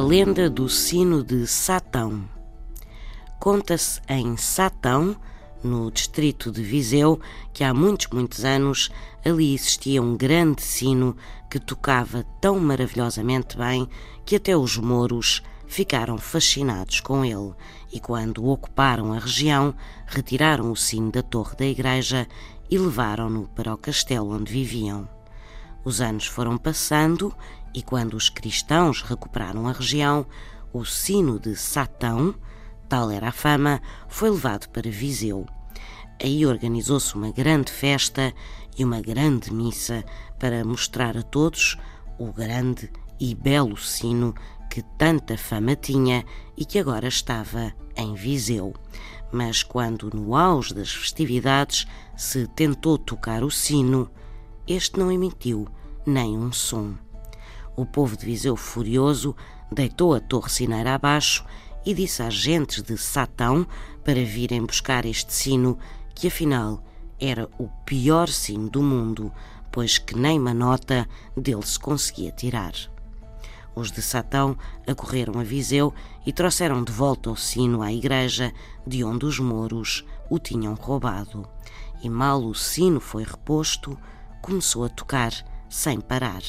lenda do sino de Satão. Conta-se em Satão, no distrito de Viseu, que há muitos, muitos anos ali existia um grande sino que tocava tão maravilhosamente bem que até os mouros ficaram fascinados com ele e, quando ocuparam a região, retiraram o sino da torre da igreja e levaram-no para o castelo onde viviam. Os anos foram passando e, quando os cristãos recuperaram a região, o sino de Satão, tal era a fama, foi levado para Viseu. Aí organizou-se uma grande festa e uma grande missa para mostrar a todos o grande e belo sino que tanta fama tinha e que agora estava em Viseu. Mas quando, no auge das festividades, se tentou tocar o sino, este não emitiu nem um som. O povo de Viseu, furioso, deitou a torre sineira abaixo e disse às gentes de Satão para virem buscar este sino, que afinal era o pior sino do mundo, pois que nem uma nota dele se conseguia tirar. Os de Satão acorreram a Viseu e trouxeram de volta o sino à igreja de onde os mouros o tinham roubado. E mal o sino foi reposto, começou a tocar sem parar.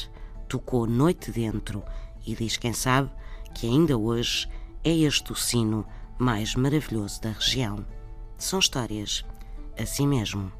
Tocou noite dentro e diz quem sabe que ainda hoje é este o sino mais maravilhoso da região. São histórias assim mesmo.